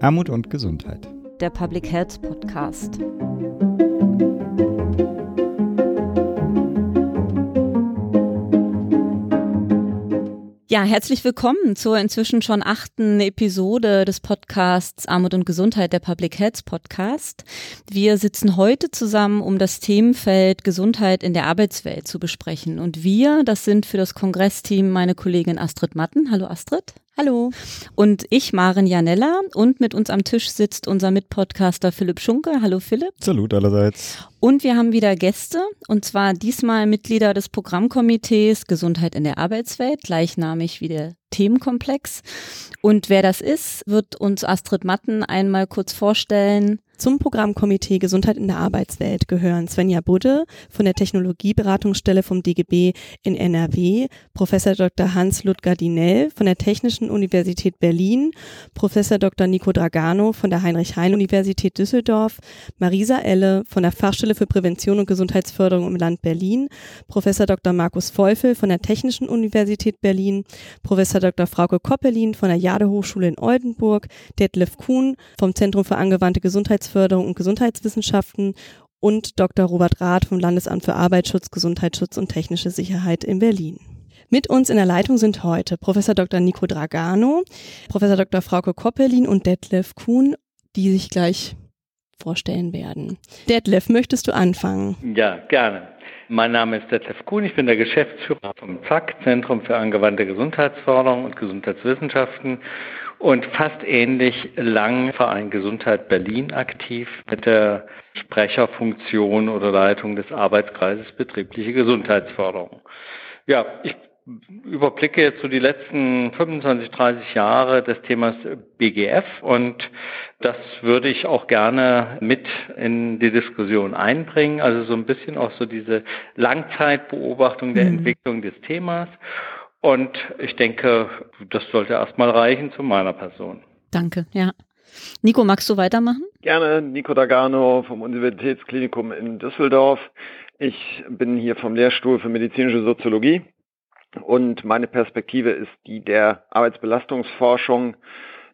Armut und Gesundheit. Der Public Health Podcast. Ja, herzlich willkommen zur inzwischen schon achten Episode des Podcasts Armut und Gesundheit, der Public Health Podcast. Wir sitzen heute zusammen, um das Themenfeld Gesundheit in der Arbeitswelt zu besprechen. Und wir, das sind für das Kongressteam meine Kollegin Astrid Matten. Hallo Astrid. Hallo. Und ich, Maren Janella. Und mit uns am Tisch sitzt unser Mitpodcaster Philipp Schunke. Hallo Philipp. Salut allerseits. Und wir haben wieder Gäste, und zwar diesmal Mitglieder des Programmkomitees Gesundheit in der Arbeitswelt, gleichnamig wie der Themenkomplex. Und wer das ist, wird uns Astrid Matten einmal kurz vorstellen. Zum Programmkomitee Gesundheit in der Arbeitswelt gehören Svenja Budde von der Technologieberatungsstelle vom DGB in NRW, Professor Dr. Hans Ludger Dinell von der Technischen Universität Berlin, Professor Dr. Nico Dragano von der Heinrich-Heine-Universität Düsseldorf, Marisa Elle von der Fachstelle für Prävention und Gesundheitsförderung im Land Berlin, Professor Dr. Markus Feufel von der Technischen Universität Berlin, Professor Dr. Frauke Koppelin von der Jade Hochschule in Oldenburg, Detlef Kuhn vom Zentrum für angewandte Gesundheits Gesundheitsförderung und Gesundheitswissenschaften und Dr. Robert Rath vom Landesamt für Arbeitsschutz, Gesundheitsschutz und technische Sicherheit in Berlin. Mit uns in der Leitung sind heute Professor Dr. Nico Dragano, Professor Dr. Frauke Koppelin und Detlef Kuhn, die sich gleich vorstellen werden. Detlef, möchtest du anfangen? Ja, gerne. Mein Name ist Detlef Kuhn, ich bin der Geschäftsführer vom ZAK, Zentrum für angewandte Gesundheitsförderung und Gesundheitswissenschaften und fast ähnlich lang Verein Gesundheit Berlin aktiv mit der Sprecherfunktion oder Leitung des Arbeitskreises betriebliche Gesundheitsförderung. Ja, ich überblicke jetzt so die letzten 25, 30 Jahre des Themas BGF und das würde ich auch gerne mit in die Diskussion einbringen. Also so ein bisschen auch so diese Langzeitbeobachtung der mhm. Entwicklung des Themas und ich denke, das sollte erstmal reichen zu meiner Person. Danke, ja. Nico, magst du weitermachen? Gerne, Nico Dagano vom Universitätsklinikum in Düsseldorf. Ich bin hier vom Lehrstuhl für medizinische Soziologie und meine Perspektive ist die der Arbeitsbelastungsforschung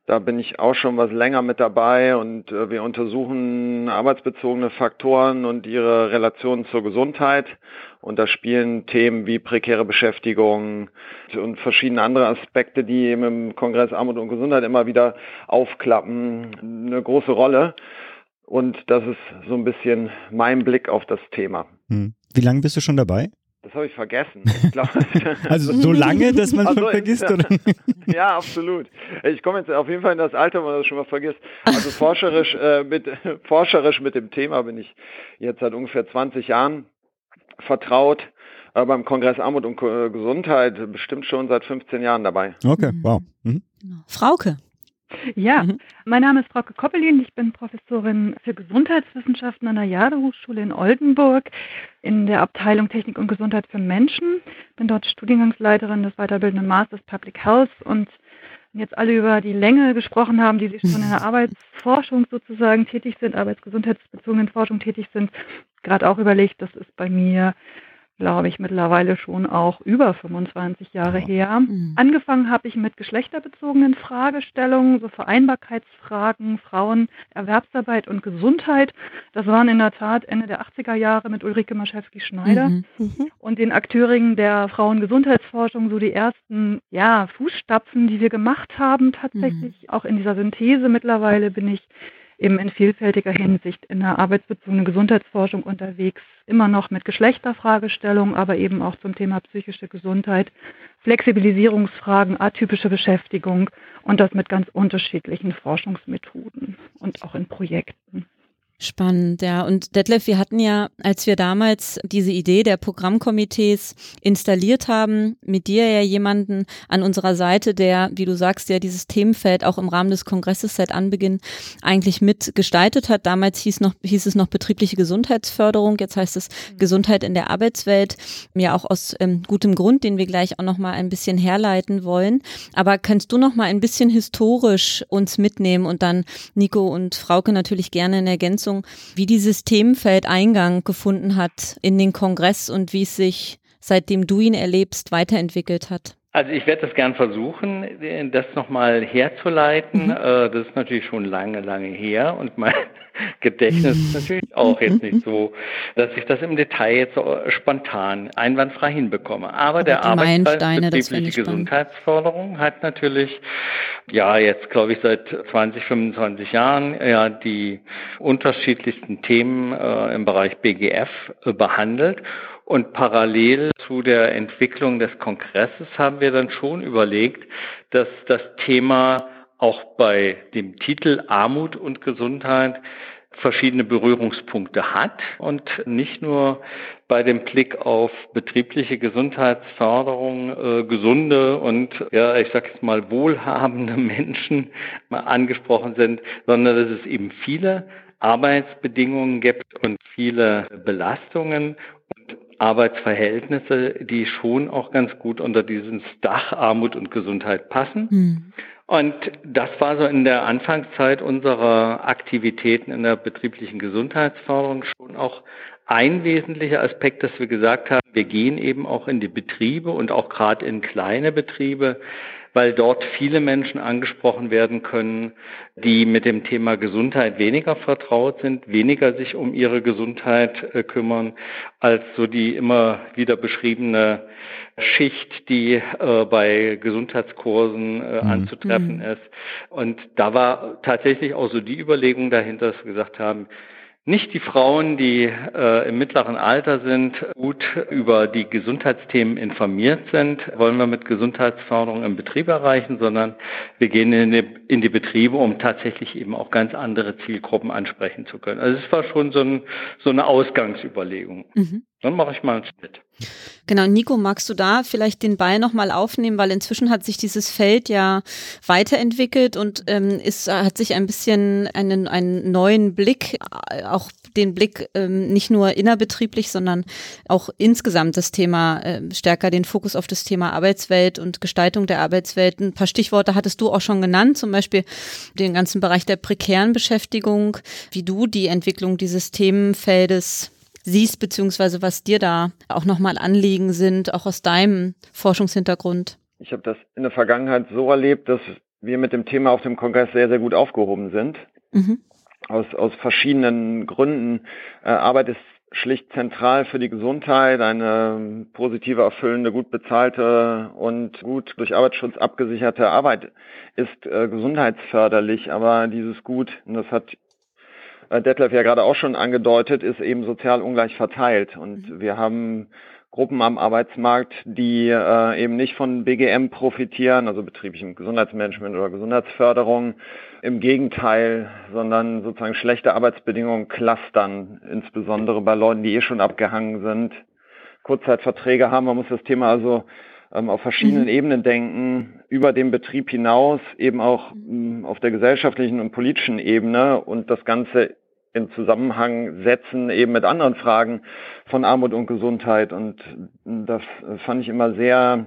da bin ich auch schon was länger mit dabei und äh, wir untersuchen arbeitsbezogene Faktoren und ihre Relationen zur Gesundheit. Und da spielen Themen wie prekäre Beschäftigung und verschiedene andere Aspekte, die eben im Kongress Armut und Gesundheit immer wieder aufklappen, eine große Rolle. Und das ist so ein bisschen mein Blick auf das Thema. Hm. Wie lange bist du schon dabei? Das habe ich vergessen. Ich also so lange, dass man es also, vergisst? Ja, oder? ja, absolut. Ich komme jetzt auf jeden Fall in das Alter, wo man das schon mal vergisst. Also forscherisch, äh, mit, forscherisch mit dem Thema bin ich jetzt seit ungefähr 20 Jahren vertraut. Aber beim Kongress Armut und Gesundheit bestimmt schon seit 15 Jahren dabei. Okay, wow. Mhm. Frauke. Ja, mhm. mein Name ist Frauke Koppelin. Ich bin Professorin für Gesundheitswissenschaften an der Jade Hochschule in Oldenburg in der Abteilung Technik und Gesundheit für Menschen. Bin dort Studiengangsleiterin des weiterbildenden Masters Public Health und jetzt alle über die Länge gesprochen haben, die sich schon in der Arbeitsforschung sozusagen tätig sind, arbeitsgesundheitsbezogenen Forschung tätig sind, gerade auch überlegt, das ist bei mir glaube ich, mittlerweile schon auch über 25 Jahre ja. her. Mhm. Angefangen habe ich mit geschlechterbezogenen Fragestellungen, so Vereinbarkeitsfragen, Frauen, Erwerbsarbeit und Gesundheit. Das waren in der Tat Ende der 80er Jahre mit Ulrike Maschewski-Schneider mhm. mhm. und den Akteuringen der Frauengesundheitsforschung so die ersten ja, Fußstapfen, die wir gemacht haben tatsächlich. Mhm. Auch in dieser Synthese mittlerweile bin ich eben in vielfältiger Hinsicht in der arbeitsbezogenen Gesundheitsforschung unterwegs, immer noch mit Geschlechterfragestellungen, aber eben auch zum Thema psychische Gesundheit, Flexibilisierungsfragen, atypische Beschäftigung und das mit ganz unterschiedlichen Forschungsmethoden und auch in Projekten. Spannend, ja. Und Detlef, wir hatten ja, als wir damals diese Idee der Programmkomitees installiert haben, mit dir ja jemanden an unserer Seite, der, wie du sagst, ja dieses Themenfeld auch im Rahmen des Kongresses seit Anbeginn eigentlich mitgestaltet hat. Damals hieß, noch, hieß es noch betriebliche Gesundheitsförderung, jetzt heißt es mhm. Gesundheit in der Arbeitswelt, ja auch aus ähm, gutem Grund, den wir gleich auch noch mal ein bisschen herleiten wollen. Aber kannst du noch mal ein bisschen historisch uns mitnehmen und dann Nico und Frauke natürlich gerne in Ergänzung Ergänzung, wie dieses Themenfeld Eingang gefunden hat in den Kongress und wie es sich, seitdem du ihn erlebst, weiterentwickelt hat. Also ich werde das gern versuchen, das nochmal herzuleiten. Mhm. Äh, das ist natürlich schon lange, lange her und mein Gedächtnis ist natürlich auch jetzt nicht so, dass ich das im Detail jetzt so spontan einwandfrei hinbekomme. Aber, Aber der Arbeitskreis betriebliche Gesundheitsförderung hat natürlich, ja jetzt glaube ich seit 20, 25 Jahren ja die unterschiedlichsten Themen äh, im Bereich BGF äh, behandelt. Und parallel zu der Entwicklung des Kongresses haben wir dann schon überlegt, dass das Thema auch bei dem Titel Armut und Gesundheit verschiedene Berührungspunkte hat und nicht nur bei dem Blick auf betriebliche Gesundheitsförderung äh, gesunde und ja, ich sage jetzt mal wohlhabende Menschen angesprochen sind, sondern dass es eben viele Arbeitsbedingungen gibt und viele Belastungen Arbeitsverhältnisse, die schon auch ganz gut unter dieses Dach Armut und Gesundheit passen. Hm. Und das war so in der Anfangszeit unserer Aktivitäten in der betrieblichen Gesundheitsförderung schon auch ein wesentlicher Aspekt, dass wir gesagt haben, wir gehen eben auch in die Betriebe und auch gerade in kleine Betriebe, weil dort viele Menschen angesprochen werden können, die mit dem Thema Gesundheit weniger vertraut sind, weniger sich um ihre Gesundheit äh, kümmern, als so die immer wieder beschriebene Schicht, die äh, bei Gesundheitskursen äh, mhm. anzutreffen mhm. ist. Und da war tatsächlich auch so die Überlegung dahinter, dass wir gesagt haben, nicht die Frauen, die äh, im mittleren Alter sind, gut über die Gesundheitsthemen informiert sind, wollen wir mit Gesundheitsförderung im Betrieb erreichen, sondern wir gehen in die, in die Betriebe, um tatsächlich eben auch ganz andere Zielgruppen ansprechen zu können. Also es war schon so, ein, so eine Ausgangsüberlegung. Mhm. Dann mache ich mal einen Schnitt. Genau, Nico, magst du da vielleicht den Ball nochmal aufnehmen, weil inzwischen hat sich dieses Feld ja weiterentwickelt und ähm, ist, hat sich ein bisschen einen, einen neuen Blick, äh, auch den Blick ähm, nicht nur innerbetrieblich, sondern auch insgesamt das Thema äh, stärker den Fokus auf das Thema Arbeitswelt und Gestaltung der Arbeitswelt. Ein paar Stichworte hattest du auch schon genannt, zum Beispiel den ganzen Bereich der prekären Beschäftigung, wie du die Entwicklung dieses Themenfeldes siehst, beziehungsweise was dir da auch nochmal Anliegen sind, auch aus deinem Forschungshintergrund? Ich habe das in der Vergangenheit so erlebt, dass wir mit dem Thema auf dem Kongress sehr, sehr gut aufgehoben sind. Mhm. Aus, aus verschiedenen Gründen. Äh, Arbeit ist schlicht zentral für die Gesundheit. Eine positive, erfüllende, gut bezahlte und gut durch Arbeitsschutz abgesicherte Arbeit ist äh, gesundheitsförderlich. Aber dieses Gut, und das hat Detlef ja gerade auch schon angedeutet, ist eben sozial ungleich verteilt. Und mhm. wir haben Gruppen am Arbeitsmarkt, die äh, eben nicht von BGM profitieren, also betrieblichem Gesundheitsmanagement oder Gesundheitsförderung. Im Gegenteil, sondern sozusagen schlechte Arbeitsbedingungen clustern, insbesondere bei Leuten, die eh schon abgehangen sind. Kurzzeitverträge haben, man muss das Thema also ähm, auf verschiedenen mhm. Ebenen denken, über den Betrieb hinaus, eben auch mh, auf der gesellschaftlichen und politischen Ebene und das Ganze in Zusammenhang setzen eben mit anderen Fragen von Armut und Gesundheit. Und das fand ich immer sehr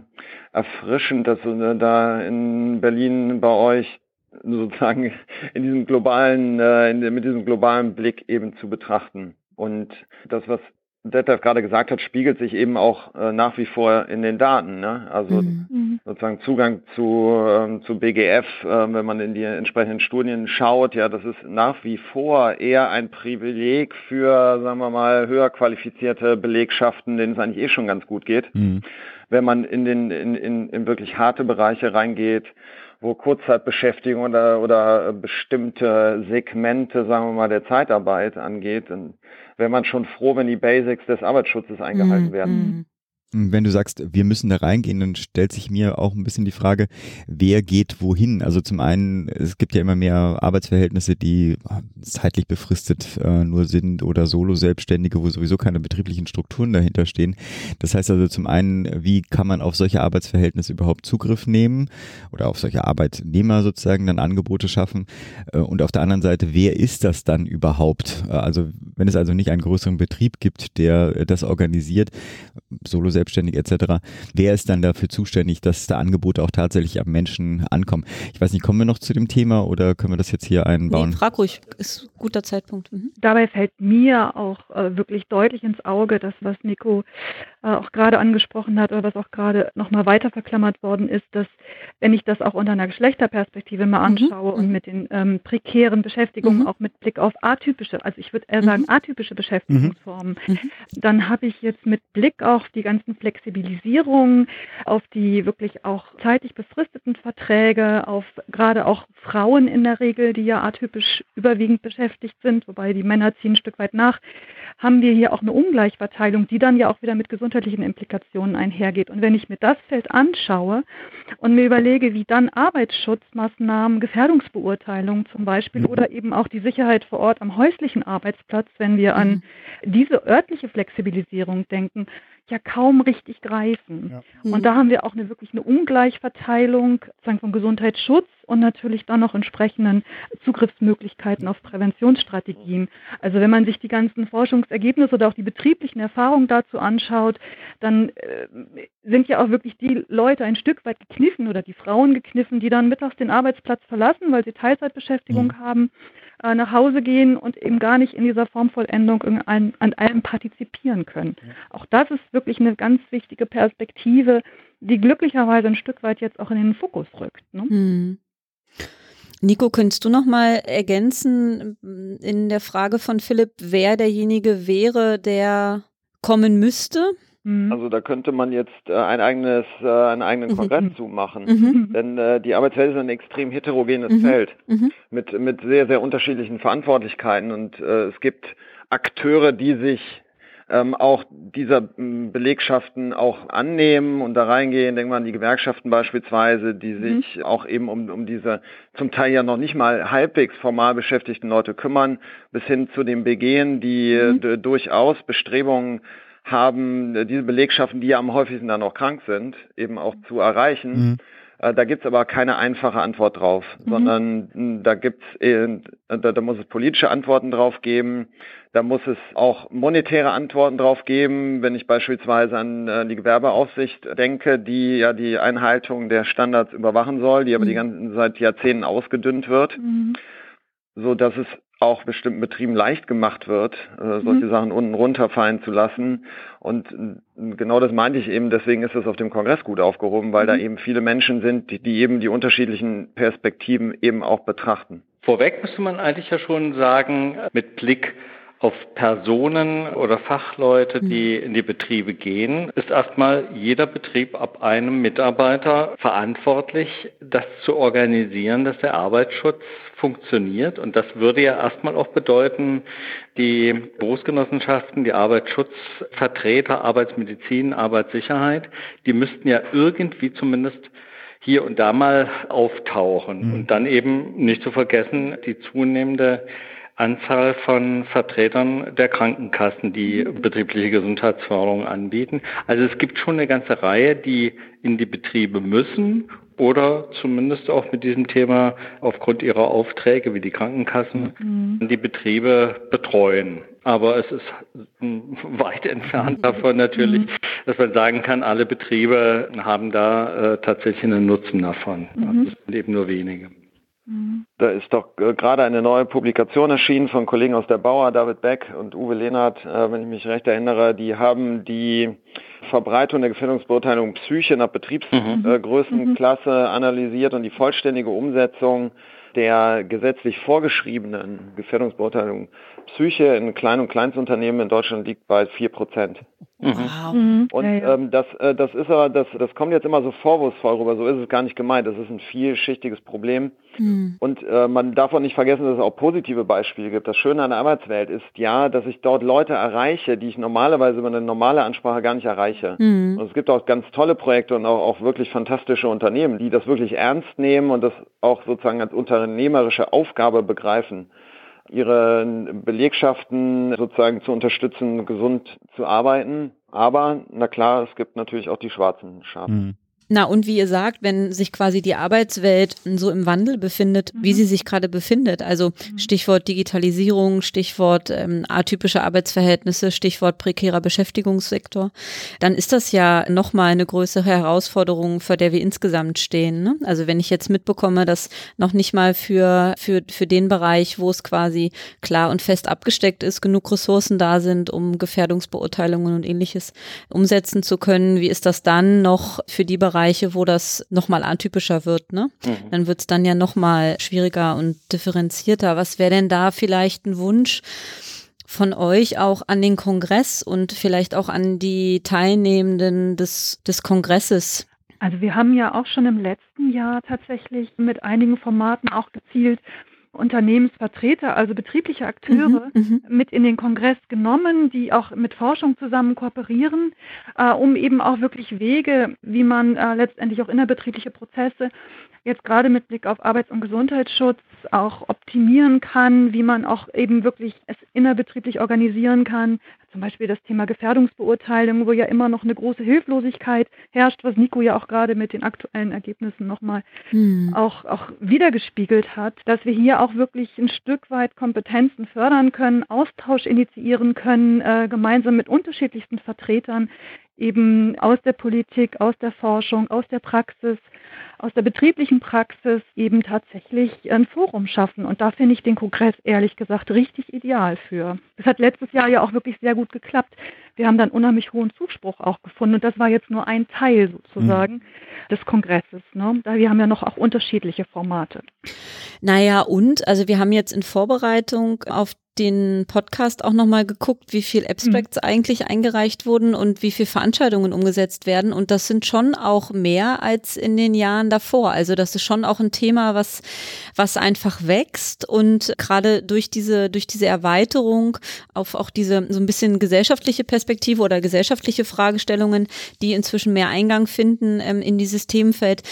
erfrischend, dass da in Berlin bei euch sozusagen in diesem globalen, äh, mit diesem globalen Blick eben zu betrachten. Und das, was Detlef gerade gesagt hat, spiegelt sich eben auch äh, nach wie vor in den Daten. Ne? Also mhm. Mhm. sozusagen Zugang zu, ähm, zu BGF, äh, wenn man in die entsprechenden Studien schaut, ja, das ist nach wie vor eher ein Privileg für, sagen wir mal, höher qualifizierte Belegschaften, denen es eigentlich eh schon ganz gut geht. Mhm. Wenn man in den in, in, in wirklich harte Bereiche reingeht, wo Kurzzeitbeschäftigung oder, oder bestimmte Segmente, sagen wir mal, der Zeitarbeit angeht, dann wäre man schon froh, wenn die Basics des Arbeitsschutzes eingehalten mhm. werden. Wenn du sagst, wir müssen da reingehen, dann stellt sich mir auch ein bisschen die Frage, wer geht wohin? Also zum einen, es gibt ja immer mehr Arbeitsverhältnisse, die zeitlich befristet äh, nur sind oder Solo-Selbstständige, wo sowieso keine betrieblichen Strukturen dahinter stehen. Das heißt also zum einen, wie kann man auf solche Arbeitsverhältnisse überhaupt Zugriff nehmen oder auf solche Arbeitnehmer sozusagen dann Angebote schaffen? Äh, und auf der anderen Seite, wer ist das dann überhaupt? Äh, also wenn es also nicht einen größeren Betrieb gibt, der das organisiert, Solo selbstständig etc. Wer ist dann dafür zuständig, dass da Angebote auch tatsächlich am Menschen ankommen? Ich weiß nicht, kommen wir noch zu dem Thema oder können wir das jetzt hier einbauen? Nee, frag ruhig, ist ein guter Zeitpunkt. Mhm. Dabei fällt mir auch äh, wirklich deutlich ins Auge, das, was Nico auch gerade angesprochen hat oder was auch gerade nochmal weiter verklammert worden ist, dass wenn ich das auch unter einer Geschlechterperspektive mal mhm. anschaue mhm. und mit den ähm, prekären Beschäftigungen mhm. auch mit Blick auf atypische, also ich würde eher sagen mhm. atypische Beschäftigungsformen, mhm. Dann habe ich jetzt mit Blick auf die ganzen Flexibilisierungen, auf die wirklich auch zeitlich befristeten Verträge, auf gerade auch Frauen in der Regel, die ja atypisch überwiegend beschäftigt sind, wobei die Männer ziehen ein Stück weit nach, haben wir hier auch eine Ungleichverteilung, die dann ja auch wieder mit gesundheitlichen Implikationen einhergeht. Und wenn ich mir das Feld anschaue und mir überlege, wie dann Arbeitsschutzmaßnahmen, Gefährdungsbeurteilungen zum Beispiel mhm. oder eben auch die Sicherheit vor Ort am häuslichen Arbeitsplatz, wenn wir an mhm. diese örtliche Flexibilisierung denken, ja kaum richtig greifen. Ja. Und da haben wir auch eine wirklich eine Ungleichverteilung sagen, von Gesundheitsschutz und natürlich dann noch entsprechenden Zugriffsmöglichkeiten auf Präventionsstrategien. Also wenn man sich die ganzen Forschungsergebnisse oder auch die betrieblichen Erfahrungen dazu anschaut, dann äh, sind ja auch wirklich die Leute ein Stück weit gekniffen oder die Frauen gekniffen, die dann mittags den Arbeitsplatz verlassen, weil sie Teilzeitbeschäftigung mhm. haben äh, nach Hause gehen und eben gar nicht in dieser Formvollendung an, an allem partizipieren können. Ja. Auch das ist wirklich eine ganz wichtige Perspektive, die glücklicherweise ein Stück weit jetzt auch in den Fokus rückt. Ne? Hm. Nico, könntest du noch mal ergänzen in der Frage von Philipp, wer derjenige wäre, der kommen müsste? Mhm. Also da könnte man jetzt äh, ein eigenes, äh, einen eigenen mhm. Kongress mhm. zu machen. Mhm. Denn äh, die Arbeitswelt ist ein extrem heterogenes mhm. Feld mhm. mit, mit sehr, sehr unterschiedlichen Verantwortlichkeiten. Und äh, es gibt Akteure, die sich ähm, auch dieser Belegschaften auch annehmen und da reingehen. Denken wir an die Gewerkschaften beispielsweise, die sich auch eben um, um diese zum Teil ja noch nicht mal halbwegs formal beschäftigten Leute kümmern, bis hin zu den BGen, die äh, durchaus Bestrebungen haben, äh, diese Belegschaften, die ja am häufigsten dann auch krank sind, eben auch zu erreichen. Mhm. Äh, da gibt's aber keine einfache Antwort drauf, mhm. sondern hm, da gibt's, äh, da, da muss es politische Antworten drauf geben, da muss es auch monetäre Antworten drauf geben, wenn ich beispielsweise an die Gewerbeaufsicht denke, die ja die Einhaltung der Standards überwachen soll, die aber mhm. die ganzen seit Jahrzehnten ausgedünnt wird, mhm. so dass es auch bestimmten Betrieben leicht gemacht wird, äh, solche mhm. Sachen unten runterfallen zu lassen. Und äh, genau das meinte ich eben, deswegen ist es auf dem Kongress gut aufgehoben, weil mhm. da eben viele Menschen sind, die, die eben die unterschiedlichen Perspektiven eben auch betrachten. Vorweg müsste man eigentlich ja schon sagen, mit Blick auf Personen oder Fachleute, die mhm. in die Betriebe gehen, ist erstmal jeder Betrieb ab einem Mitarbeiter verantwortlich, das zu organisieren, dass der Arbeitsschutz funktioniert. Und das würde ja erstmal auch bedeuten, die Berufsgenossenschaften, die Arbeitsschutzvertreter, Arbeitsmedizin, Arbeitssicherheit, die müssten ja irgendwie zumindest hier und da mal auftauchen. Mhm. Und dann eben nicht zu vergessen, die zunehmende Anzahl von Vertretern der Krankenkassen, die betriebliche Gesundheitsförderung anbieten. Also es gibt schon eine ganze Reihe, die in die Betriebe müssen oder zumindest auch mit diesem Thema aufgrund ihrer Aufträge wie die Krankenkassen mhm. die Betriebe betreuen. Aber es ist weit entfernt davon natürlich, mhm. dass man sagen kann, alle Betriebe haben da äh, tatsächlich einen Nutzen davon. Mhm. Also es sind eben nur wenige. Da ist doch äh, gerade eine neue Publikation erschienen von Kollegen aus der Bauer, David Beck und Uwe Lehnert, äh, wenn ich mich recht erinnere. Die haben die Verbreitung der Gefährdungsbeurteilung Psyche nach Betriebsgrößenklasse mhm. analysiert und die vollständige Umsetzung der gesetzlich vorgeschriebenen Gefährdungsbeurteilung Psyche in Klein- und Kleinstunternehmen in Deutschland liegt bei vier Prozent. Mhm. Wow. Mhm. Und ja, ja. Ähm, das, äh, das ist aber, das, das kommt jetzt immer so vorwurfsvoll rüber, so ist es gar nicht gemeint. Das ist ein vielschichtiges Problem. Mhm. Und äh, man darf auch nicht vergessen, dass es auch positive Beispiele gibt. Das Schöne an der Arbeitswelt ist ja, dass ich dort Leute erreiche, die ich normalerweise über eine normale Ansprache gar nicht erreiche. Mhm. Und es gibt auch ganz tolle Projekte und auch, auch wirklich fantastische Unternehmen, die das wirklich ernst nehmen und das auch sozusagen als unternehmerische Aufgabe begreifen ihre Belegschaften sozusagen zu unterstützen, gesund zu arbeiten. Aber, na klar, es gibt natürlich auch die schwarzen Schafe. Mhm. Na, und wie ihr sagt, wenn sich quasi die Arbeitswelt so im Wandel befindet, mhm. wie sie sich gerade befindet, also mhm. Stichwort Digitalisierung, Stichwort ähm, atypische Arbeitsverhältnisse, Stichwort prekärer Beschäftigungssektor, dann ist das ja nochmal eine größere Herausforderung, vor der wir insgesamt stehen. Ne? Also wenn ich jetzt mitbekomme, dass noch nicht mal für, für, für den Bereich, wo es quasi klar und fest abgesteckt ist, genug Ressourcen da sind, um Gefährdungsbeurteilungen und ähnliches umsetzen zu können, wie ist das dann noch für die Bereiche, Bereiche, wo das nochmal atypischer wird, ne? Mhm. Dann wird es dann ja nochmal schwieriger und differenzierter. Was wäre denn da vielleicht ein Wunsch? von euch auch an den Kongress und vielleicht auch an die Teilnehmenden des, des Kongresses? Also wir haben ja auch schon im letzten Jahr tatsächlich mit einigen Formaten auch gezielt Unternehmensvertreter, also betriebliche Akteure, mhm, mhm, mit in den Kongress genommen, die auch mit Forschung zusammen kooperieren, äh, um eben auch wirklich Wege, wie man äh, letztendlich auch innerbetriebliche Prozesse jetzt gerade mit Blick auf Arbeits- und Gesundheitsschutz auch optimieren kann, wie man auch eben wirklich es innerbetrieblich organisieren kann. Zum Beispiel das Thema Gefährdungsbeurteilung, wo ja immer noch eine große Hilflosigkeit herrscht, was Nico ja auch gerade mit den aktuellen Ergebnissen nochmal hm. auch, auch wiedergespiegelt hat, dass wir hier auch wirklich ein Stück weit Kompetenzen fördern können, Austausch initiieren können, äh, gemeinsam mit unterschiedlichsten Vertretern eben aus der Politik, aus der Forschung, aus der Praxis, aus der betrieblichen Praxis eben tatsächlich ein Forum schaffen. Und da finde ich den Kongress ehrlich gesagt richtig ideal für. Das hat letztes Jahr ja auch wirklich sehr gut geklappt. Wir haben dann unheimlich hohen Zuspruch auch gefunden. Und das war jetzt nur ein Teil sozusagen mhm. des Kongresses. Ne? Da wir haben ja noch auch unterschiedliche Formate. Naja, und also wir haben jetzt in Vorbereitung auf den Podcast auch nochmal geguckt, wie viel Abstracts mhm. eigentlich eingereicht wurden und wie viel Veranstaltungen umgesetzt werden. Und das sind schon auch mehr als in den Jahren davor. Also das ist schon auch ein Thema, was, was einfach wächst und gerade durch diese, durch diese Erweiterung auf auch diese so ein bisschen gesellschaftliche Perspektive oder gesellschaftliche Fragestellungen, die inzwischen mehr Eingang finden ähm, in dieses Themenfeld,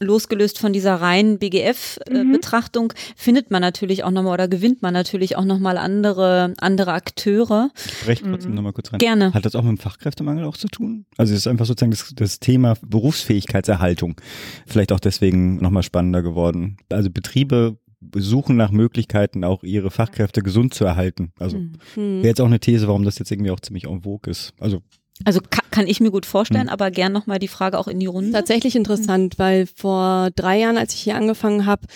losgelöst von dieser reinen BGF-Betrachtung, äh, mhm. findet man natürlich auch nochmal oder gewinnt man natürlich auch nochmal andere, andere Akteure. Ich breche trotzdem mhm. nochmal kurz rein. Gerne. Hat das auch mit dem Fachkräftemangel auch zu tun? Also es ist einfach sozusagen das, das Thema Berufsfähigkeitserhaltung vielleicht auch deswegen nochmal spannender geworden. Also Betriebe suchen nach Möglichkeiten, auch ihre Fachkräfte gesund zu erhalten. Also mhm. wäre jetzt auch eine These, warum das jetzt irgendwie auch ziemlich en vogue ist. Also also kann, kann ich mir gut vorstellen, mhm. aber gern nochmal die Frage auch in die Runde. Tatsächlich interessant, weil vor drei Jahren, als ich hier angefangen habe,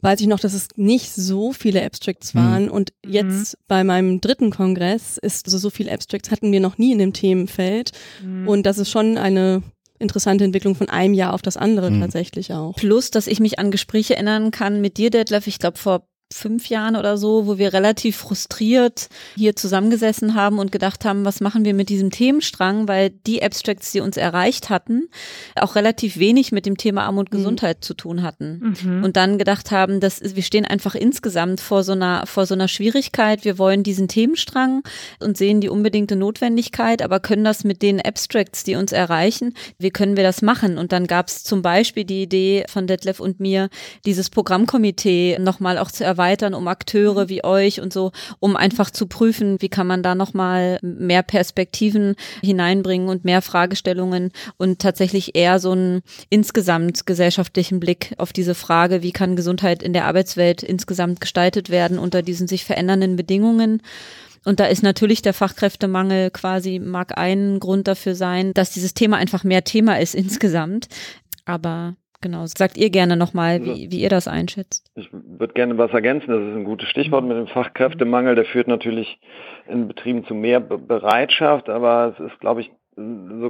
weiß ich noch, dass es nicht so viele Abstracts mhm. waren. Mhm. Und jetzt mhm. bei meinem dritten Kongress ist also so viele Abstracts hatten wir noch nie in dem Themenfeld. Mhm. Und das ist schon eine interessante Entwicklung von einem Jahr auf das andere mhm. tatsächlich auch. Plus, dass ich mich an Gespräche erinnern kann mit dir, Detlef, ich glaube vor fünf Jahren oder so, wo wir relativ frustriert hier zusammengesessen haben und gedacht haben, was machen wir mit diesem Themenstrang, weil die Abstracts, die uns erreicht hatten, auch relativ wenig mit dem Thema Armut und mhm. Gesundheit zu tun hatten. Mhm. Und dann gedacht haben, dass wir stehen einfach insgesamt vor so einer, vor so einer Schwierigkeit. Wir wollen diesen Themenstrang und sehen die unbedingte Notwendigkeit, aber können das mit den Abstracts, die uns erreichen, wie können wir das machen? Und dann gab es zum Beispiel die Idee von Detlef und mir, dieses Programmkomitee nochmal auch zu erweitern erweitern um Akteure mhm. wie euch und so, um einfach zu prüfen, wie kann man da nochmal mehr Perspektiven hineinbringen und mehr Fragestellungen und tatsächlich eher so einen insgesamt gesellschaftlichen Blick auf diese Frage, wie kann Gesundheit in der Arbeitswelt insgesamt gestaltet werden unter diesen sich verändernden Bedingungen. Und da ist natürlich der Fachkräftemangel quasi, mag ein Grund dafür sein, dass dieses Thema einfach mehr Thema ist insgesamt. Aber Genau, sagt ihr gerne nochmal, wie, wie ihr das einschätzt. Ich würde gerne was ergänzen, das ist ein gutes Stichwort mit dem Fachkräftemangel, der führt natürlich in Betrieben zu mehr Bereitschaft, aber es ist, glaube ich,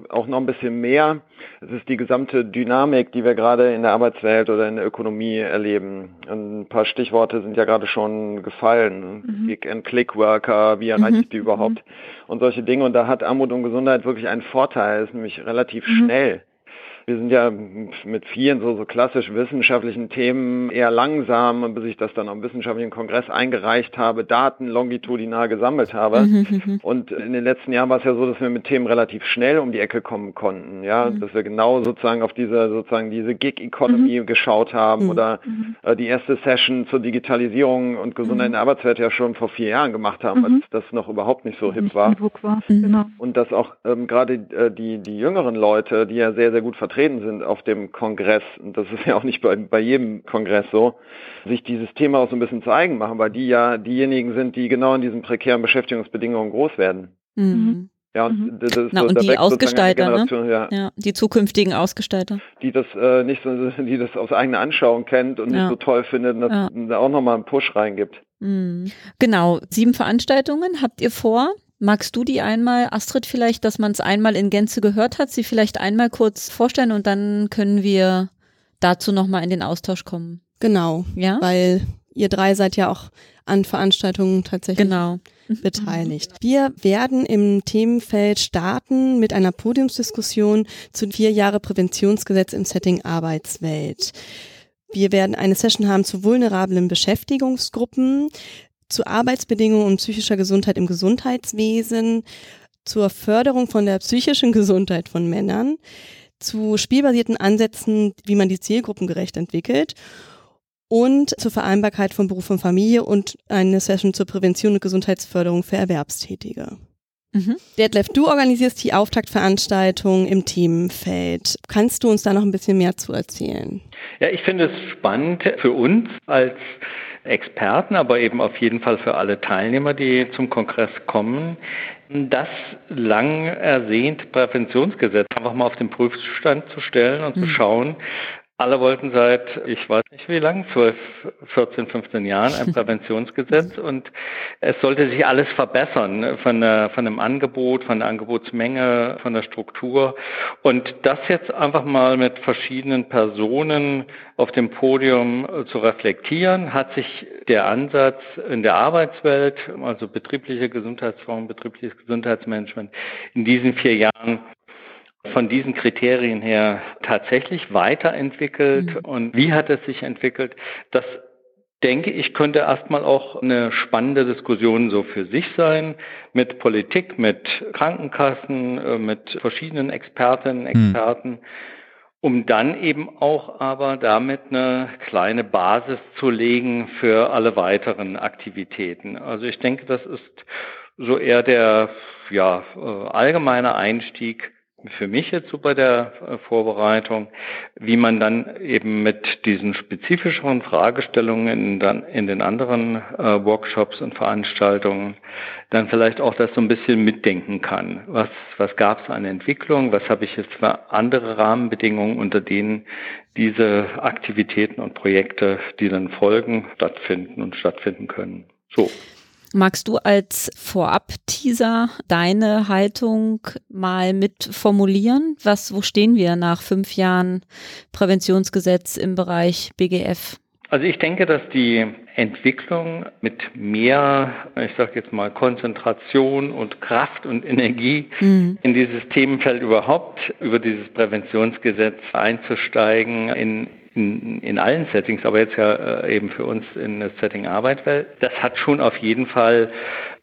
auch noch ein bisschen mehr. Es ist die gesamte Dynamik, die wir gerade in der Arbeitswelt oder in der Ökonomie erleben. Ein paar Stichworte sind ja gerade schon gefallen. Mhm. Gig and Click Worker, wie erreiche ich die mhm. überhaupt? Und solche Dinge. Und da hat Armut und Gesundheit wirklich einen Vorteil, es ist nämlich relativ mhm. schnell wir sind ja mit vielen so, so klassisch wissenschaftlichen Themen eher langsam, bis ich das dann am wissenschaftlichen Kongress eingereicht habe, Daten longitudinal gesammelt habe. Mhm, mhm, mhm. Und in den letzten Jahren war es ja so, dass wir mit Themen relativ schnell um die Ecke kommen konnten, ja, mhm. dass wir genau sozusagen auf diese sozusagen diese Gig Economy mhm. geschaut haben oder äh, die erste Session zur Digitalisierung und Gesundheit in der Arbeitswelt ja schon vor vier Jahren gemacht haben, als das noch überhaupt nicht so hip war. war. Genau. Und dass auch ähm, gerade äh, die die jüngeren Leute, die ja sehr sehr gut vertreten vertreten sind auf dem Kongress, und das ist ja auch nicht bei, bei jedem Kongress so, sich dieses Thema auch so ein bisschen zu eigen machen, weil die ja diejenigen sind, die genau in diesen prekären Beschäftigungsbedingungen groß werden. Mhm. Ja, und, mhm. das ist Na, so, und die Ausgestalter, ne? Ja, ja, die zukünftigen Ausgestalter. Die das äh, nicht so, die das aus eigener Anschauung kennt und ja. nicht so toll findet und das ja. da auch nochmal einen Push reingibt. Mhm. Genau, sieben Veranstaltungen habt ihr vor. Magst du die einmal, Astrid, vielleicht, dass man es einmal in Gänze gehört hat, sie vielleicht einmal kurz vorstellen und dann können wir dazu nochmal in den Austausch kommen. Genau, ja? weil ihr drei seid ja auch an Veranstaltungen tatsächlich genau. Beteiligt. Wir werden im Themenfeld starten mit einer Podiumsdiskussion zu vier Jahre Präventionsgesetz im Setting Arbeitswelt. Wir werden eine Session haben zu vulnerablen Beschäftigungsgruppen zu Arbeitsbedingungen und psychischer Gesundheit im Gesundheitswesen, zur Förderung von der psychischen Gesundheit von Männern, zu spielbasierten Ansätzen, wie man die Zielgruppen gerecht entwickelt und zur Vereinbarkeit von Beruf und Familie und eine Session zur Prävention und Gesundheitsförderung für Erwerbstätige. Mhm. Detlef, du organisierst die Auftaktveranstaltung im Themenfeld. Kannst du uns da noch ein bisschen mehr zu erzählen? Ja, ich finde es spannend für uns als Experten, aber eben auf jeden Fall für alle Teilnehmer, die zum Kongress kommen, das lang ersehnte Präventionsgesetz einfach mal auf den Prüfstand zu stellen und mhm. zu schauen, alle wollten seit, ich weiß nicht wie lang, 12, 14, 15 Jahren ein Präventionsgesetz und es sollte sich alles verbessern von, der, von dem Angebot, von der Angebotsmenge, von der Struktur. Und das jetzt einfach mal mit verschiedenen Personen auf dem Podium zu reflektieren, hat sich der Ansatz in der Arbeitswelt, also betriebliche Gesundheitsform, betriebliches Gesundheitsmanagement, in diesen vier Jahren von diesen Kriterien her tatsächlich weiterentwickelt mhm. und wie hat es sich entwickelt? Das denke ich, könnte erstmal auch eine spannende Diskussion so für sich sein, mit Politik, mit Krankenkassen, äh, mit verschiedenen Expertinnen, mhm. Experten, mhm. um dann eben auch aber damit eine kleine Basis zu legen für alle weiteren Aktivitäten. Also ich denke, das ist so eher der ja, äh, allgemeine Einstieg für mich jetzt so bei der äh, Vorbereitung, wie man dann eben mit diesen spezifischeren Fragestellungen in, dann in den anderen äh, Workshops und Veranstaltungen dann vielleicht auch das so ein bisschen mitdenken kann. Was, was gab es an Entwicklung? Was habe ich jetzt für andere Rahmenbedingungen, unter denen diese Aktivitäten und Projekte, die dann folgen, stattfinden und stattfinden können? So. Magst du als Vorab-Teaser deine Haltung mal mit formulieren? Was, wo stehen wir nach fünf Jahren Präventionsgesetz im Bereich BGF? Also ich denke, dass die Entwicklung mit mehr, ich sage jetzt mal, Konzentration und Kraft und Energie mhm. in dieses Themenfeld überhaupt über dieses Präventionsgesetz einzusteigen, in in, allen Settings, aber jetzt ja äh, eben für uns in das Setting Arbeit, weil das hat schon auf jeden Fall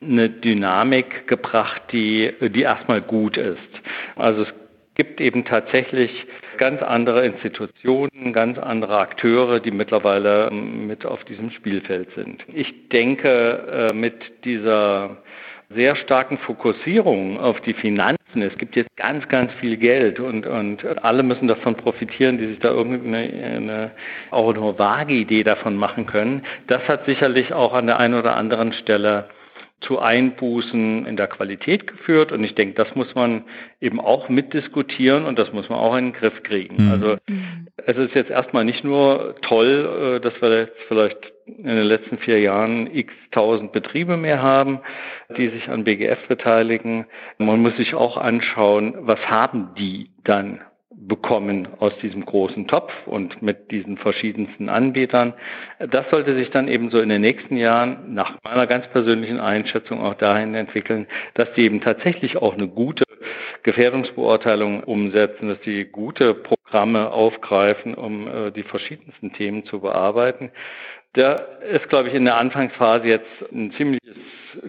eine Dynamik gebracht, die, die erstmal gut ist. Also es gibt eben tatsächlich ganz andere Institutionen, ganz andere Akteure, die mittlerweile ähm, mit auf diesem Spielfeld sind. Ich denke, äh, mit dieser sehr starken Fokussierung auf die Finanzen. Es gibt jetzt ganz, ganz viel Geld und, und alle müssen davon profitieren, die sich da irgendeine eine, auch nur vage Idee davon machen können. Das hat sicherlich auch an der einen oder anderen Stelle zu Einbußen in der Qualität geführt. Und ich denke, das muss man eben auch mitdiskutieren und das muss man auch in den Griff kriegen. Mhm. Also mhm. es ist jetzt erstmal nicht nur toll, äh, dass wir jetzt vielleicht in den letzten vier Jahren x tausend Betriebe mehr haben, die sich an BGF beteiligen. Man muss sich auch anschauen, was haben die dann bekommen aus diesem großen Topf und mit diesen verschiedensten Anbietern. Das sollte sich dann eben so in den nächsten Jahren nach meiner ganz persönlichen Einschätzung auch dahin entwickeln, dass die eben tatsächlich auch eine gute Gefährdungsbeurteilung umsetzen, dass die gute Programme aufgreifen, um äh, die verschiedensten Themen zu bearbeiten. Da ist, glaube ich, in der Anfangsphase jetzt ein ziemliches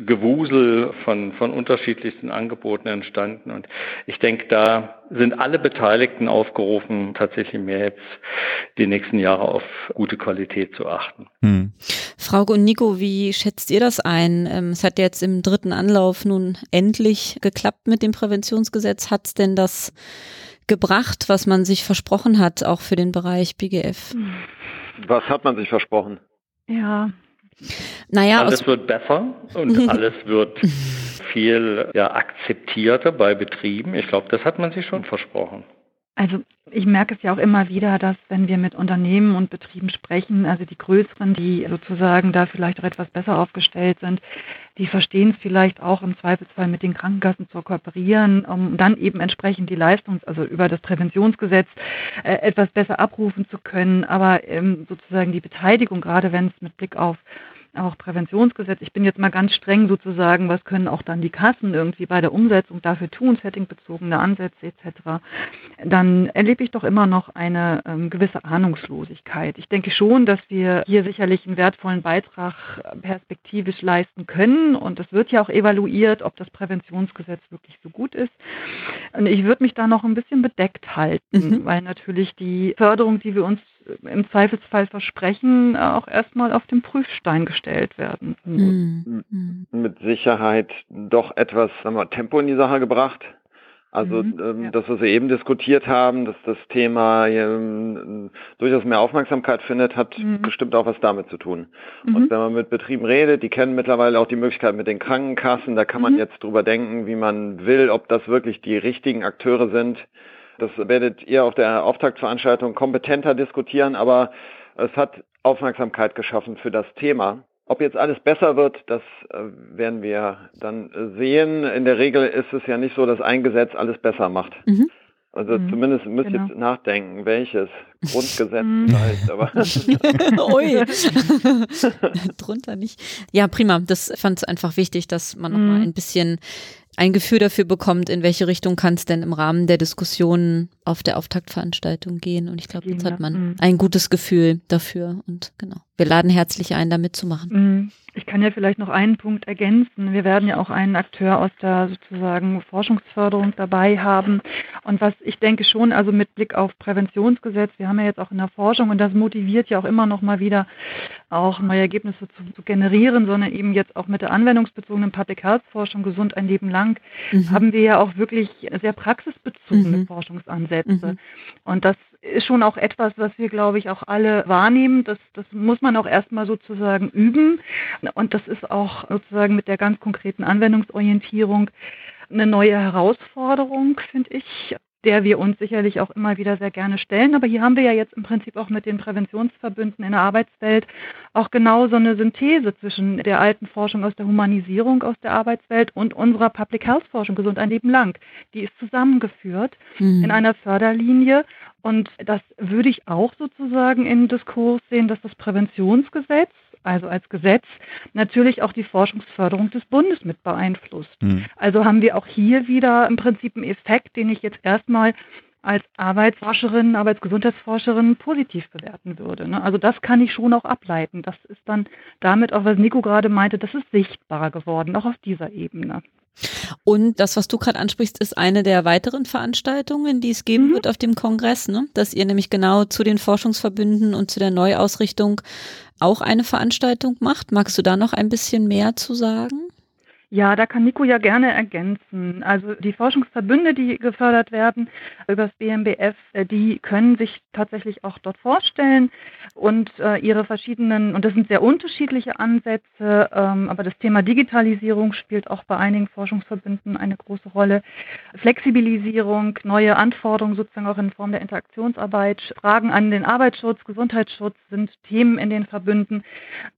Gewusel von, von unterschiedlichsten Angeboten entstanden. Und ich denke, da sind alle Beteiligten aufgerufen, tatsächlich mehr jetzt die nächsten Jahre auf gute Qualität zu achten. Hm. Frau und Nico, wie schätzt ihr das ein? Ähm, es hat jetzt im dritten Anlauf nun endlich geklappt mit dem Präventionsgesetz. Hat es denn das gebracht, was man sich versprochen hat, auch für den Bereich BGF? Was hat man sich versprochen? Ja. Naja, alles wird besser und alles wird viel ja, akzeptierter bei Betrieben. Ich glaube, das hat man sich schon versprochen. Also ich merke es ja auch immer wieder, dass wenn wir mit Unternehmen und Betrieben sprechen, also die größeren, die sozusagen da vielleicht auch etwas besser aufgestellt sind, die verstehen es vielleicht auch im Zweifelsfall mit den Krankenkassen zu kooperieren, um dann eben entsprechend die Leistungs-, also über das Präventionsgesetz äh, etwas besser abrufen zu können. Aber ähm, sozusagen die Beteiligung, gerade wenn es mit Blick auf auch Präventionsgesetz. Ich bin jetzt mal ganz streng sozusagen, was können auch dann die Kassen irgendwie bei der Umsetzung dafür tun, settingbezogene Ansätze etc. Dann erlebe ich doch immer noch eine ähm, gewisse Ahnungslosigkeit. Ich denke schon, dass wir hier sicherlich einen wertvollen Beitrag perspektivisch leisten können und es wird ja auch evaluiert, ob das Präventionsgesetz wirklich so gut ist. Und ich würde mich da noch ein bisschen bedeckt halten, mhm. weil natürlich die Förderung, die wir uns im Zweifelsfall versprechen, auch erstmal auf den Prüfstein gestellt werden. Mhm. Mit Sicherheit doch etwas sagen wir, Tempo in die Sache gebracht. Also mhm, ähm, ja. das, was wir eben diskutiert haben, dass das Thema ähm, durchaus mehr Aufmerksamkeit findet, hat mhm. bestimmt auch was damit zu tun. Mhm. Und wenn man mit Betrieben redet, die kennen mittlerweile auch die Möglichkeit mit den Krankenkassen, da kann man mhm. jetzt drüber denken, wie man will, ob das wirklich die richtigen Akteure sind, das werdet ihr auf der Auftaktveranstaltung kompetenter diskutieren, aber es hat Aufmerksamkeit geschaffen für das Thema. Ob jetzt alles besser wird, das äh, werden wir dann sehen. In der Regel ist es ja nicht so, dass ein Gesetz alles besser macht. Mhm. Also mhm, zumindest müsst ihr genau. jetzt nachdenken, welches Grundgesetz mhm. vielleicht, aber. Ui. Drunter nicht. Ja, prima. Das fand es einfach wichtig, dass man mhm. nochmal ein bisschen ein Gefühl dafür bekommt, in welche Richtung kann es denn im Rahmen der Diskussionen auf der Auftaktveranstaltung gehen. Und ich glaube, jetzt hat man mhm. ein gutes Gefühl dafür. Und genau, wir laden herzlich ein, da mitzumachen. Mhm. Ich kann ja vielleicht noch einen Punkt ergänzen. Wir werden ja auch einen Akteur aus der sozusagen Forschungsförderung dabei haben. Und was ich denke schon, also mit Blick auf Präventionsgesetz, wir haben ja jetzt auch in der Forschung und das motiviert ja auch immer noch mal wieder auch neue Ergebnisse zu, zu generieren, sondern eben jetzt auch mit der anwendungsbezogenen Public Health Forschung gesund ein Leben lang, mhm. haben wir ja auch wirklich sehr praxisbezogene mhm. Forschungsansätze. Mhm. Und das ist schon auch etwas, was wir, glaube ich, auch alle wahrnehmen. Das, das muss man auch erstmal sozusagen üben. Und das ist auch sozusagen mit der ganz konkreten Anwendungsorientierung eine neue Herausforderung, finde ich der wir uns sicherlich auch immer wieder sehr gerne stellen. Aber hier haben wir ja jetzt im Prinzip auch mit den Präventionsverbünden in der Arbeitswelt auch genau so eine Synthese zwischen der alten Forschung aus der Humanisierung aus der Arbeitswelt und unserer Public Health Forschung gesund ein Leben lang. Die ist zusammengeführt mhm. in einer Förderlinie und das würde ich auch sozusagen in Diskurs sehen, dass das Präventionsgesetz, also als Gesetz, natürlich auch die Forschungsförderung des Bundes mit beeinflusst. Mhm. Also haben wir auch hier wieder im Prinzip einen Effekt, den ich jetzt erstmal als Arbeitsforscherin, Arbeitsgesundheitsforscherin positiv bewerten würde. Ne? Also das kann ich schon auch ableiten. Das ist dann damit auch, was Nico gerade meinte, das ist sichtbar geworden, auch auf dieser Ebene. Und das, was du gerade ansprichst, ist eine der weiteren Veranstaltungen, die es geben mhm. wird auf dem Kongress, ne? dass ihr nämlich genau zu den Forschungsverbünden und zu der Neuausrichtung auch eine Veranstaltung macht. Magst du da noch ein bisschen mehr zu sagen? Ja, da kann Nico ja gerne ergänzen. Also die Forschungsverbünde, die gefördert werden über das BMBF, äh, die können sich tatsächlich auch dort vorstellen und äh, ihre verschiedenen, und das sind sehr unterschiedliche Ansätze, ähm, aber das Thema Digitalisierung spielt auch bei einigen Forschungsverbünden eine große Rolle. Flexibilisierung, neue Anforderungen sozusagen auch in Form der Interaktionsarbeit, Fragen an den Arbeitsschutz, Gesundheitsschutz sind Themen in den Verbünden.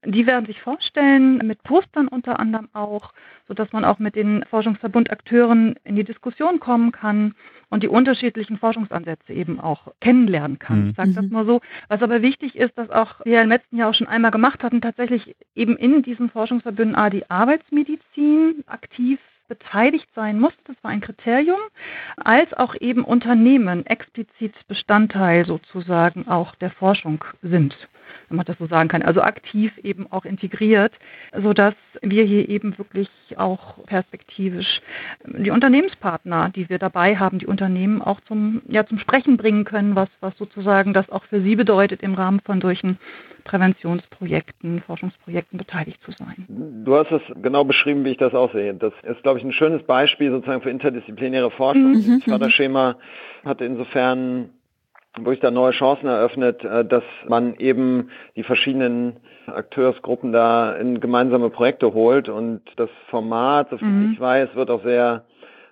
Die werden sich vorstellen, mit Postern unter anderem auch sodass man auch mit den Forschungsverbundakteuren in die Diskussion kommen kann und die unterschiedlichen Forschungsansätze eben auch kennenlernen kann. Mhm. Ich sage das mhm. mal so. Was aber wichtig ist, dass auch wir im letzten Jahr auch schon einmal gemacht hatten, tatsächlich eben in diesen Forschungsverbünden A, die Arbeitsmedizin aktiv beteiligt sein muss, das war ein Kriterium, als auch eben Unternehmen explizit Bestandteil sozusagen auch der Forschung sind wenn man das so sagen kann, also aktiv eben auch integriert, sodass wir hier eben wirklich auch perspektivisch die Unternehmenspartner, die wir dabei haben, die Unternehmen auch zum, ja, zum Sprechen bringen können, was, was sozusagen das auch für sie bedeutet im Rahmen von solchen Präventionsprojekten, Forschungsprojekten beteiligt zu sein. Du hast es genau beschrieben, wie ich das auch sehe. Das ist, glaube ich, ein schönes Beispiel sozusagen für interdisziplinäre Forschung. Mhm. Das Förderschema hat insofern wo ich da neue Chancen eröffnet, äh, dass man eben die verschiedenen Akteursgruppen da in gemeinsame Projekte holt und das Format, so viel mhm. ich weiß, wird auch sehr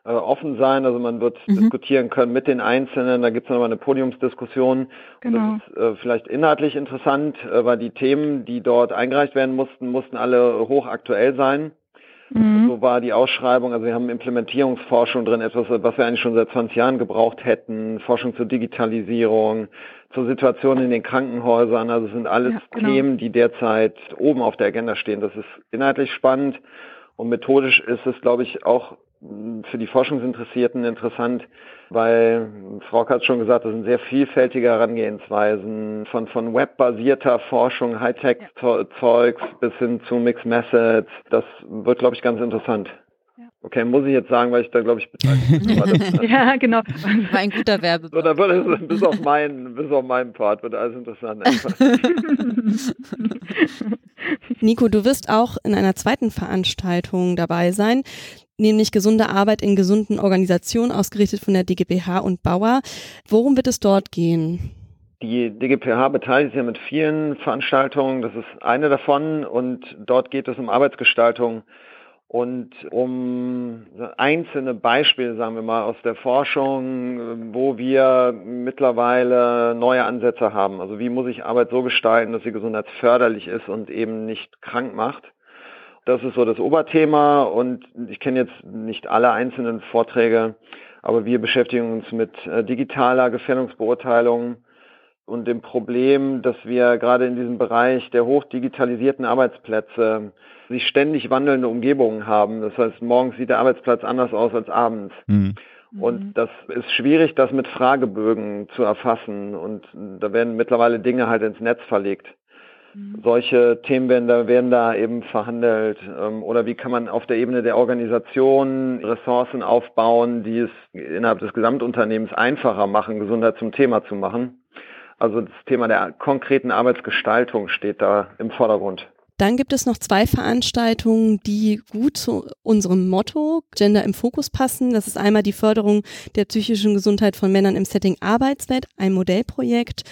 äh, offen sein. Also man wird mhm. diskutieren können mit den Einzelnen. Da gibt es nochmal eine Podiumsdiskussion. Genau. das ist äh, vielleicht inhaltlich interessant, äh, weil die Themen, die dort eingereicht werden mussten, mussten alle hochaktuell sein. Mhm. So war die Ausschreibung, also wir haben Implementierungsforschung drin, etwas, was wir eigentlich schon seit 20 Jahren gebraucht hätten, Forschung zur Digitalisierung, zur Situation in den Krankenhäusern, also es sind alles ja, genau. Themen, die derzeit oben auf der Agenda stehen. Das ist inhaltlich spannend und methodisch ist es, glaube ich, auch für die Forschungsinteressierten interessant, weil Frau hat schon gesagt, das sind sehr vielfältige Herangehensweisen von, von webbasierter Forschung, Hightech-Zeugs bis hin zu Mixed Methods. Das wird, glaube ich, ganz interessant. Okay, muss ich jetzt sagen, weil ich da glaube ich beteiligt bin. ja, genau. War ein guter Werbe. So, dann wird es bis auf meinen, bis auf meinen Part wird alles interessant. Nico, du wirst auch in einer zweiten Veranstaltung dabei sein nämlich gesunde Arbeit in gesunden Organisationen, ausgerichtet von der DGBH und Bauer. Worum wird es dort gehen? Die DGPH beteiligt sich ja mit vielen Veranstaltungen. Das ist eine davon und dort geht es um Arbeitsgestaltung und um einzelne Beispiele, sagen wir mal, aus der Forschung, wo wir mittlerweile neue Ansätze haben. Also wie muss ich Arbeit so gestalten, dass sie gesundheitsförderlich ist und eben nicht krank macht. Das ist so das Oberthema und ich kenne jetzt nicht alle einzelnen Vorträge, aber wir beschäftigen uns mit äh, digitaler Gefährdungsbeurteilung und dem Problem, dass wir gerade in diesem Bereich der hochdigitalisierten Arbeitsplätze sich ständig wandelnde Umgebungen haben. Das heißt, morgens sieht der Arbeitsplatz anders aus als abends. Mhm. Und mhm. das ist schwierig, das mit Fragebögen zu erfassen. Und da werden mittlerweile Dinge halt ins Netz verlegt. Mhm. Solche Themen werden da, werden da eben verhandelt. Ähm, oder wie kann man auf der Ebene der Organisation Ressourcen aufbauen, die es innerhalb des Gesamtunternehmens einfacher machen, Gesundheit zum Thema zu machen. Also das Thema der konkreten Arbeitsgestaltung steht da im Vordergrund. Dann gibt es noch zwei Veranstaltungen, die gut zu unserem Motto Gender im Fokus passen. Das ist einmal die Förderung der psychischen Gesundheit von Männern im Setting Arbeitswelt, ein Modellprojekt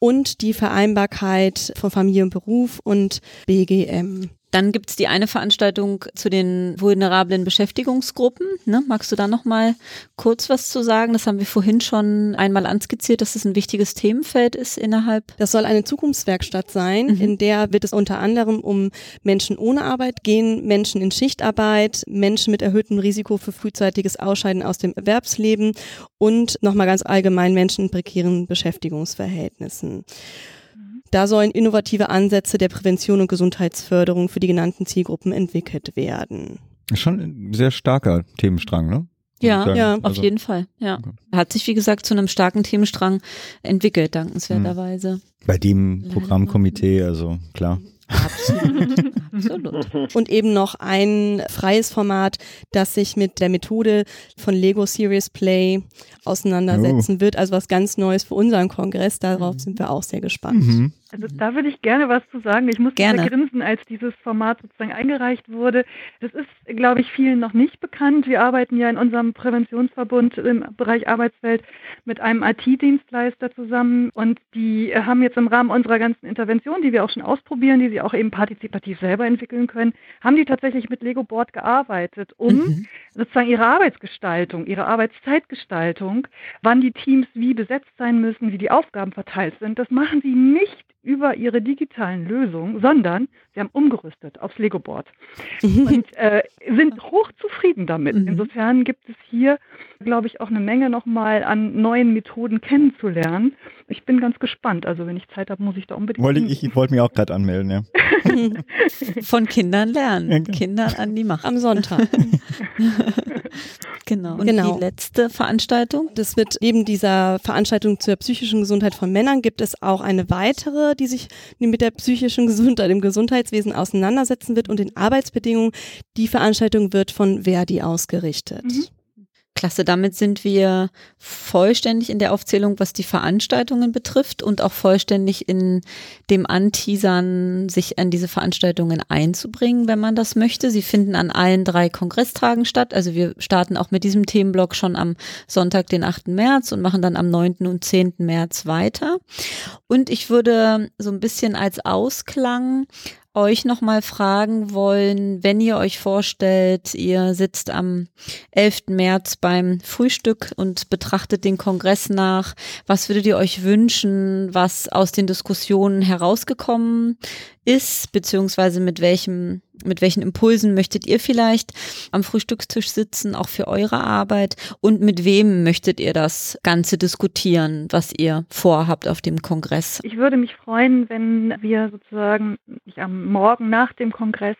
und die Vereinbarkeit von Familie und Beruf und BGM. Dann gibt's die eine Veranstaltung zu den vulnerablen Beschäftigungsgruppen. Ne? Magst du da noch mal kurz was zu sagen? Das haben wir vorhin schon einmal anskizziert, dass es ein wichtiges Themenfeld ist innerhalb. Das soll eine Zukunftswerkstatt sein, mhm. in der wird es unter anderem um Menschen ohne Arbeit gehen, Menschen in Schichtarbeit, Menschen mit erhöhtem Risiko für frühzeitiges Ausscheiden aus dem Erwerbsleben und nochmal ganz allgemein Menschen in prekären Beschäftigungsverhältnissen. Da sollen innovative Ansätze der Prävention und Gesundheitsförderung für die genannten Zielgruppen entwickelt werden. Schon ein sehr starker Themenstrang, ne? Ja, ja, auf also, jeden Fall. Ja. Okay. Hat sich, wie gesagt, zu einem starken Themenstrang entwickelt, dankenswerterweise. Bei dem Programmkomitee, also klar. Absolut. Absolut. Und eben noch ein freies Format, das sich mit der Methode von Lego Serious Play auseinandersetzen oh. wird. Also was ganz Neues für unseren Kongress. Darauf sind wir auch sehr gespannt. Mhm. Also da würde ich gerne was zu sagen. Ich muss gerne grinsen, als dieses Format sozusagen eingereicht wurde. Das ist, glaube ich, vielen noch nicht bekannt. Wir arbeiten ja in unserem Präventionsverbund im Bereich Arbeitswelt mit einem IT-Dienstleister zusammen und die haben jetzt im Rahmen unserer ganzen Intervention, die wir auch schon ausprobieren, die sie auch eben partizipativ selber entwickeln können, haben die tatsächlich mit Lego Board gearbeitet, um mhm. sozusagen ihre Arbeitsgestaltung, ihre Arbeitszeitgestaltung, wann die Teams wie besetzt sein müssen, wie die Aufgaben verteilt sind, das machen sie nicht über ihre digitalen Lösungen, sondern sie haben umgerüstet aufs Lego-Board und äh, sind hochzufrieden damit. Mhm. Insofern gibt es hier, glaube ich, auch eine Menge nochmal an neuen Methoden kennenzulernen. Ich bin ganz gespannt. Also wenn ich Zeit habe, muss ich da unbedingt. Wollte ich, ich wollte mich auch gerade anmelden, ja. Von Kindern lernen. Genau. Kindern an die Macht. Am Sonntag. genau. Und genau. die letzte Veranstaltung? Das wird neben dieser Veranstaltung zur psychischen Gesundheit von Männern gibt es auch eine weitere, die sich mit der psychischen Gesundheit im Gesundheitswesen auseinandersetzen wird und den Arbeitsbedingungen. Die Veranstaltung wird von Verdi ausgerichtet. Mhm. Klasse, damit sind wir vollständig in der Aufzählung, was die Veranstaltungen betrifft und auch vollständig in dem Anteasern, sich an diese Veranstaltungen einzubringen, wenn man das möchte. Sie finden an allen drei Kongresstagen statt. Also wir starten auch mit diesem Themenblock schon am Sonntag, den 8. März und machen dann am 9. und 10. März weiter. Und ich würde so ein bisschen als Ausklang euch nochmal fragen wollen, wenn ihr euch vorstellt, ihr sitzt am 11. März beim Frühstück und betrachtet den Kongress nach, was würdet ihr euch wünschen, was aus den Diskussionen herausgekommen ist, beziehungsweise mit welchem, mit welchen Impulsen möchtet ihr vielleicht am Frühstückstisch sitzen, auch für eure Arbeit und mit wem möchtet ihr das Ganze diskutieren, was ihr vorhabt auf dem Kongress? Ich würde mich freuen, wenn wir sozusagen am Morgen nach dem Kongress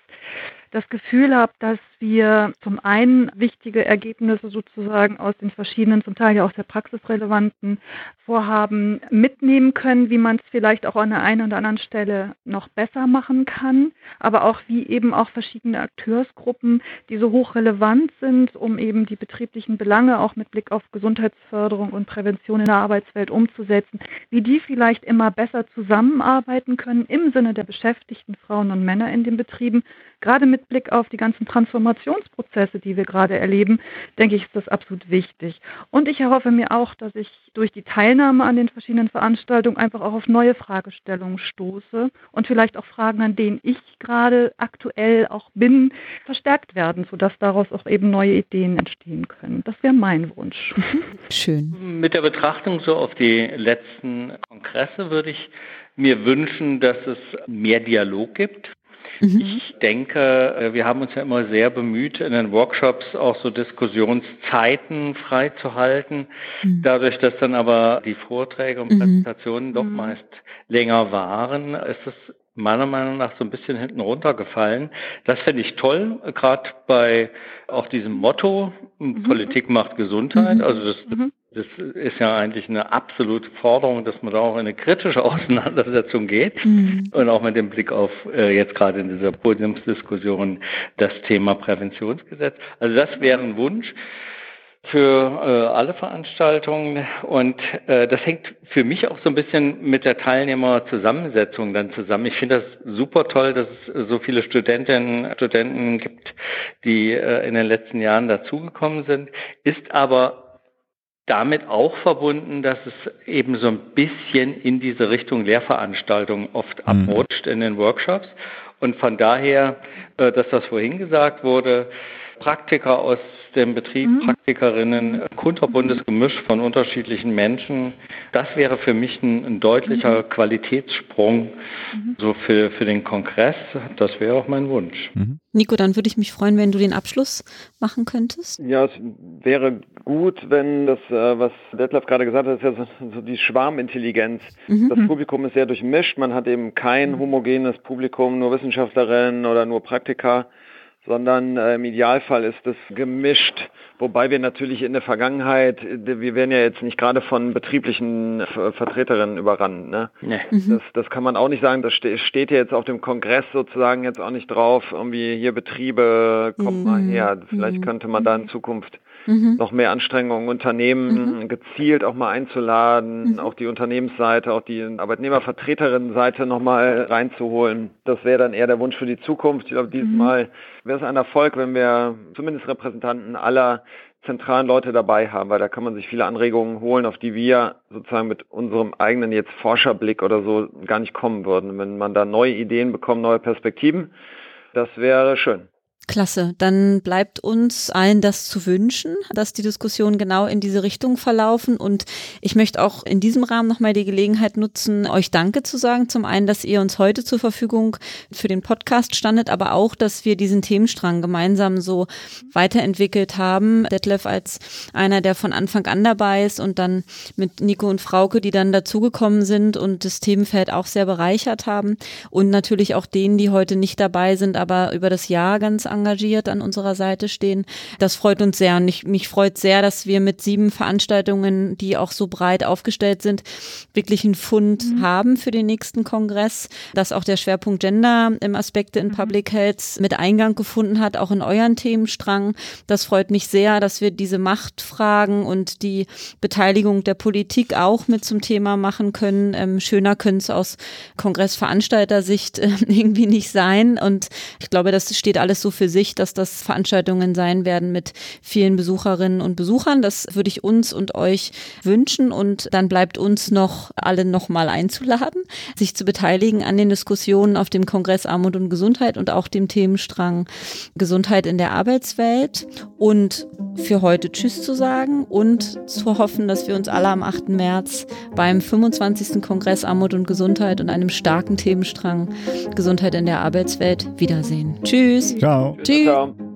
das Gefühl habe, dass wir zum einen wichtige Ergebnisse sozusagen aus den verschiedenen, zum Teil ja auch sehr praxisrelevanten Vorhaben mitnehmen können, wie man es vielleicht auch an der einen oder anderen Stelle noch besser machen kann, aber auch wie eben auch verschiedene Akteursgruppen, die so hochrelevant sind, um eben die betrieblichen Belange auch mit Blick auf Gesundheitsförderung und Prävention in der Arbeitswelt umzusetzen, wie die vielleicht immer besser zusammenarbeiten können im Sinne der beschäftigten Frauen und Männer in den Betrieben, gerade mit Blick auf die ganzen Transformationsprozesse, die wir gerade erleben, denke ich, ist das absolut wichtig. Und ich erhoffe mir auch, dass ich durch die Teilnahme an den verschiedenen Veranstaltungen einfach auch auf neue Fragestellungen stoße und vielleicht auch Fragen, an denen ich gerade aktuell auch bin, verstärkt werden, sodass daraus auch eben neue Ideen entstehen können. Das wäre mein Wunsch. Schön. Mit der Betrachtung so auf die letzten Kongresse würde ich mir wünschen, dass es mehr Dialog gibt Mhm. Ich denke, äh, wir haben uns ja immer sehr bemüht, in den Workshops auch so Diskussionszeiten freizuhalten. Mhm. Dadurch, dass dann aber die Vorträge und mhm. Präsentationen mhm. doch meist länger waren, ist es meiner Meinung nach so ein bisschen hinten runtergefallen. Das finde ich toll, gerade bei auch diesem Motto, mhm. Politik macht Gesundheit. Mhm. Also das, mhm. Das ist ja eigentlich eine absolute Forderung, dass man da auch in eine kritische Auseinandersetzung geht mhm. und auch mit dem Blick auf äh, jetzt gerade in dieser Podiumsdiskussion das Thema Präventionsgesetz. Also das wäre ein Wunsch für äh, alle Veranstaltungen und äh, das hängt für mich auch so ein bisschen mit der Teilnehmerzusammensetzung dann zusammen. Ich finde das super toll, dass es so viele Studentinnen Studenten gibt, die äh, in den letzten Jahren dazugekommen sind, ist aber damit auch verbunden, dass es eben so ein bisschen in diese Richtung Lehrveranstaltungen oft mhm. abrutscht in den Workshops und von daher, äh, dass das vorhin gesagt wurde, Praktiker aus dem Betrieb, mhm. Praktikerinnen, kunterbuntes Gemisch von unterschiedlichen Menschen. Das wäre für mich ein, ein deutlicher mhm. Qualitätssprung mhm. so für, für den Kongress. Das wäre auch mein Wunsch. Mhm. Nico, dann würde ich mich freuen, wenn du den Abschluss machen könntest. Ja, es wäre gut, wenn das, äh, was Detlef gerade gesagt hat, ist ja so, so die Schwarmintelligenz. Mhm. Das Publikum ist sehr durchmischt. Man hat eben kein mhm. homogenes Publikum, nur Wissenschaftlerinnen oder nur Praktiker sondern äh, im Idealfall ist es gemischt, wobei wir natürlich in der Vergangenheit, wir werden ja jetzt nicht gerade von betrieblichen Vertreterinnen überrannt. Ne? Nee. Mhm. Das, das kann man auch nicht sagen, das steht ja jetzt auf dem Kongress sozusagen jetzt auch nicht drauf, irgendwie hier Betriebe, kommt mhm. mal her, vielleicht mhm. könnte man da in Zukunft mhm. noch mehr Anstrengungen unternehmen, mhm. gezielt auch mal einzuladen, mhm. auch die Unternehmensseite, auch die Arbeitnehmervertreterinnenseite nochmal reinzuholen. Das wäre dann eher der Wunsch für die Zukunft. Ich glaube, mhm. Mal wäre es ein Erfolg, wenn wir zumindest Repräsentanten aller zentralen Leute dabei haben, weil da kann man sich viele Anregungen holen, auf die wir sozusagen mit unserem eigenen jetzt Forscherblick oder so gar nicht kommen würden. Wenn man da neue Ideen bekommt, neue Perspektiven, das wäre schön. Klasse. Dann bleibt uns allen das zu wünschen, dass die Diskussionen genau in diese Richtung verlaufen. Und ich möchte auch in diesem Rahmen nochmal die Gelegenheit nutzen, euch Danke zu sagen. Zum einen, dass ihr uns heute zur Verfügung für den Podcast standet, aber auch, dass wir diesen Themenstrang gemeinsam so weiterentwickelt haben. Detlef als einer, der von Anfang an dabei ist und dann mit Nico und Frauke, die dann dazugekommen sind und das Themenfeld auch sehr bereichert haben. Und natürlich auch denen, die heute nicht dabei sind, aber über das Jahr ganz engagiert an unserer Seite stehen. Das freut uns sehr und ich, mich freut sehr, dass wir mit sieben Veranstaltungen, die auch so breit aufgestellt sind, wirklich einen Fund mhm. haben für den nächsten Kongress, dass auch der Schwerpunkt Gender im Aspekte in mhm. Public Health mit Eingang gefunden hat, auch in euren Themenstrang. Das freut mich sehr, dass wir diese Machtfragen und die Beteiligung der Politik auch mit zum Thema machen können. Ähm, schöner können es aus Kongressveranstalter-Sicht äh, irgendwie nicht sein. Und ich glaube, das steht alles so für sich, dass das Veranstaltungen sein werden mit vielen Besucherinnen und Besuchern. Das würde ich uns und euch wünschen. Und dann bleibt uns noch alle nochmal einzuladen, sich zu beteiligen an den Diskussionen auf dem Kongress Armut und Gesundheit und auch dem Themenstrang Gesundheit in der Arbeitswelt. Und für heute Tschüss zu sagen und zu hoffen, dass wir uns alle am 8. März beim 25. Kongress Armut und Gesundheit und einem starken Themenstrang Gesundheit in der Arbeitswelt wiedersehen. Tschüss. Ciao. Do. Ciao.